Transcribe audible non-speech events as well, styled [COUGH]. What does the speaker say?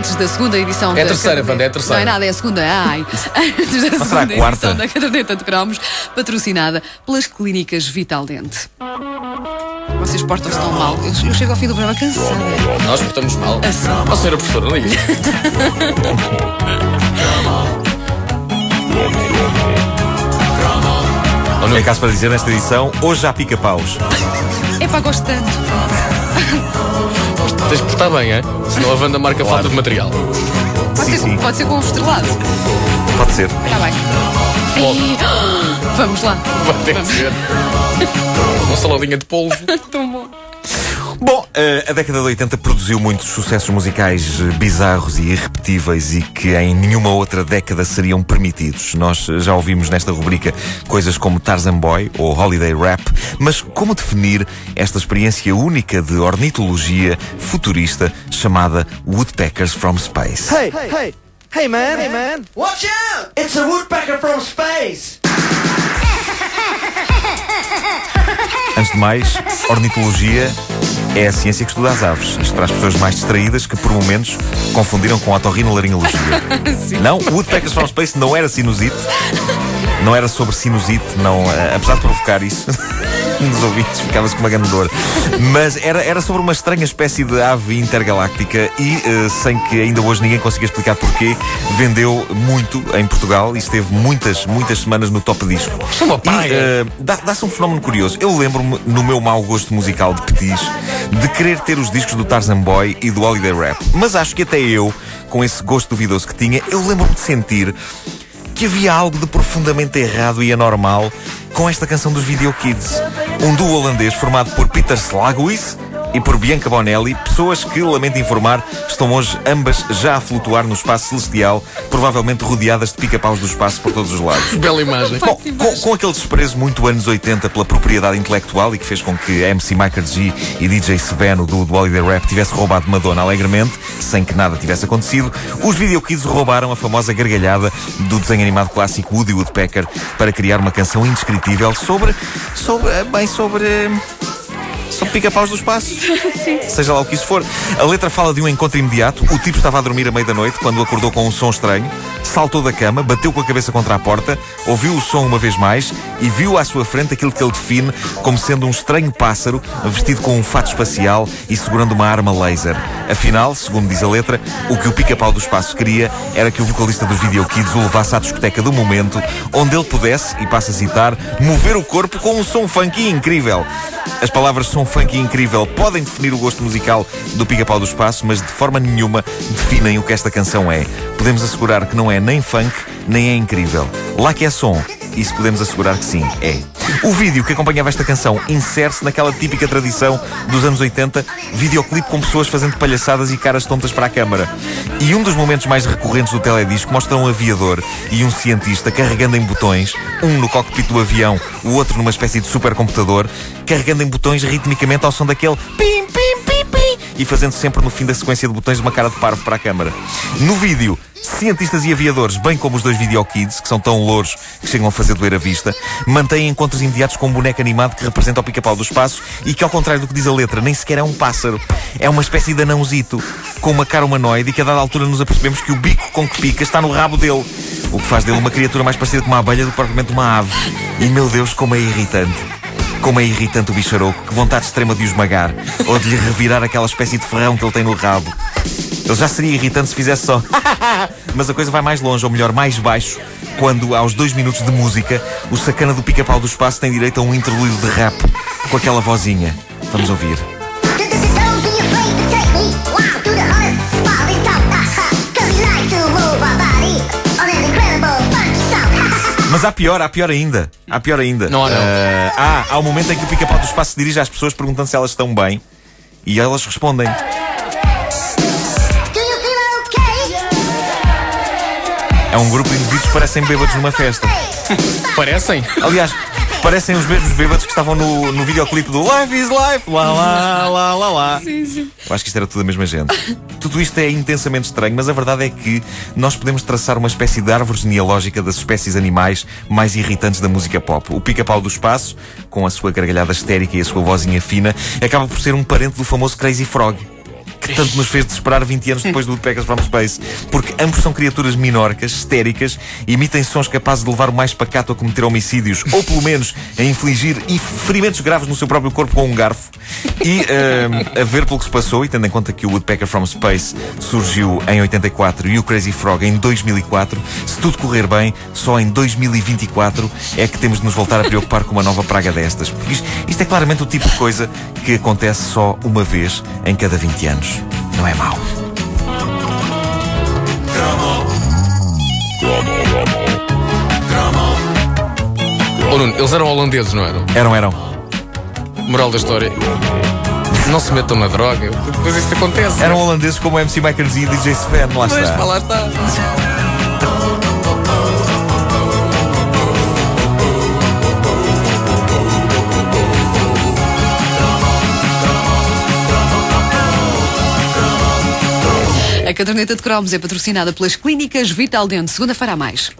antes da segunda edição É a da terceira, Wanda, é a terceira. Não é nada, é a segunda. Ai. [LAUGHS] Antes da será a segunda edição da caderneta de cromos, patrocinada pelas clínicas Vital Dente. Vocês portam-se tão mal. Eu, eu chego ao fim do programa cansada. Nós portamos mal. A sério? Ó, senhora professora, não liga. [LAUGHS] É caso para dizer nesta edição, hoje há pica-paus. É para gosto tanto. Tens que portar bem, é? Senão a Wanda marca falta de material. Pode, Sim, ser, sim. pode ser com um estrelado. Pode ser. Está bem. E- [GASPS] Vamos lá. Vai ter que ser. [LAUGHS] Uma saladinha de polvo. Tão bom. Bom, eh, a década de 80 produziu muitos sucessos musicais eh, bizarros e irrepetíveis e que em nenhuma outra década seriam permitidos. Nós eh, já ouvimos nesta rubrica coisas como Tarzan Boy ou Holiday Rap, mas como definir esta experiência única de ornitologia futurista chamada Woodpeckers from Space? Hey, hey, hey, man, hey, man. Watch out! It's a woodpecker from space. [LAUGHS] Antes de mais, ornitologia é a ciência que estuda as aves. Isto para as pessoas mais distraídas que, por momentos, confundiram com otorrinolaringologia. [LAUGHS] não, Woodpeckers from Space não era sinusite. Não era sobre sinusite, não, eh, apesar de provocar isso [LAUGHS] nos ouvidos, ficava-se com uma grande dor. Mas era, era sobre uma estranha espécie de ave intergaláctica e, eh, sem que ainda hoje ninguém consiga explicar porquê, vendeu muito em Portugal e esteve muitas, muitas semanas no top disco. E, dá- Dá-se um fenómeno curioso. Eu lembro-me, no meu mau gosto musical de petis, de querer ter os discos do Tarzan Boy e do Holiday Rap. Mas acho que até eu, com esse gosto duvidoso que tinha, eu lembro-me de sentir que havia algo de profundamente errado e anormal com esta canção dos Video Kids. Um duo holandês formado por Peter Slaghuis e por Bianca Bonelli, pessoas que, lamento informar, estão hoje ambas já a flutuar no espaço celestial, provavelmente rodeadas de pica-paus do espaço por todos os lados. [LAUGHS] Bela imagem. Bom, com, com aquele desprezo muito anos 80 pela propriedade intelectual e que fez com que MC Michael G e DJ Seveno do, do Holiday Rap tivesse roubado Madonna alegremente, sem que nada tivesse acontecido, os Video Kids roubaram a famosa gargalhada do desenho animado clássico Woody Woodpecker para criar uma canção indescritível sobre. sobre. bem, sobre. Sobre pica-paus do espaço. [LAUGHS] Seja lá o que isso for. A letra fala de um encontro imediato. O tipo estava a dormir à meia da noite quando acordou com um som estranho. Saltou da cama, bateu com a cabeça contra a porta, ouviu o som uma vez mais e viu à sua frente aquilo que ele define como sendo um estranho pássaro vestido com um fato espacial e segurando uma arma laser. Afinal, segundo diz a letra, o que o pica-pau do espaço queria era que o vocalista dos Video Kids o levasse à discoteca do momento, onde ele pudesse, e passo a citar, mover o corpo com um som funky incrível. As palavras som funky incrível podem definir o gosto musical do pica-pau do espaço, mas de forma nenhuma definem o que esta canção é. Podemos assegurar que não é nem funk, nem é incrível. Lá que é som, isso podemos assegurar que sim, é. O vídeo que acompanhava esta canção insere-se naquela típica tradição dos anos 80, videoclipe com pessoas fazendo palhaçadas e caras tontas para a câmara. E um dos momentos mais recorrentes do teledisco mostra um aviador e um cientista carregando em botões, um no cockpit do avião, o outro numa espécie de supercomputador, carregando em botões ritmicamente ao som daquele pim, pim, pim, pim, e fazendo sempre no fim da sequência de botões uma cara de parvo para a câmara. No vídeo, cientistas e aviadores, bem como os dois videokids, que são tão louros que chegam a fazer doer a vista, mantêm encontros imediatos com um boneco animado que representa o pica-pau do espaço e que, ao contrário do que diz a letra, nem sequer é um pássaro. É uma espécie de anãozito, com uma cara humanoide e que a dada altura nos apercebemos que o bico com que pica está no rabo dele. O que faz dele uma criatura mais parecida com uma abelha do que propriamente uma ave. E, meu Deus, como é irritante. Como é irritante o bicharoco, que vontade extrema de o esmagar, ou de lhe revirar aquela espécie de ferrão que ele tem no rabo. Ele já seria irritante se fizesse só. [LAUGHS] Mas a coisa vai mais longe, ou melhor, mais baixo, quando, aos dois minutos de música, o sacana do pica-pau do espaço tem direito a um interlúdio de rap com aquela vozinha. Vamos ouvir. Mas há pior, há pior ainda. Há pior ainda. Não há não. Ah, há, há um momento em que o pica-pau do espaço se dirige às pessoas perguntando se elas estão bem. E elas respondem. É um grupo de indivíduos que parecem bêbados numa festa. [LAUGHS] Parecem? Aliás, parecem os mesmos bêbados que estavam no, no videoclipe do Life is Life. Lá, lá, lá, lá, lá. Eu acho que isto era tudo a mesma gente. Tudo isto é intensamente estranho, mas a verdade é que nós podemos traçar uma espécie de árvore genealógica das espécies animais mais irritantes da música pop. O pica-pau do espaço, com a sua gargalhada histérica e a sua vozinha fina, acaba por ser um parente do famoso Crazy Frog. Tanto nos fez desesperar 20 anos depois do Woodpeckers from Space. Porque ambos são criaturas minorcas, histéricas, emitem sons capazes de levar o mais pacato a cometer homicídios, ou pelo menos a infligir ferimentos graves no seu próprio corpo com um garfo. E eh, a ver pelo que se passou, e tendo em conta que o Woodpecker from Space surgiu em 84 e o Crazy Frog em 2004, se tudo correr bem, só em 2024 é que temos de nos voltar a preocupar com uma nova praga destas. Porque isto, isto é claramente o tipo de coisa que acontece só uma vez em cada 20 anos. Não é mau. Oh, Nuno, eles eram holandeses, não eram? Eram, eram. Moral da história. Não se metam na droga, depois isto acontece. Eram holandeses como MC Makers e DJ Sven, lá Mas está. lá está. A caderneta de cromos é patrocinada pelas Clínicas Vital Dente. Segunda-feira a mais.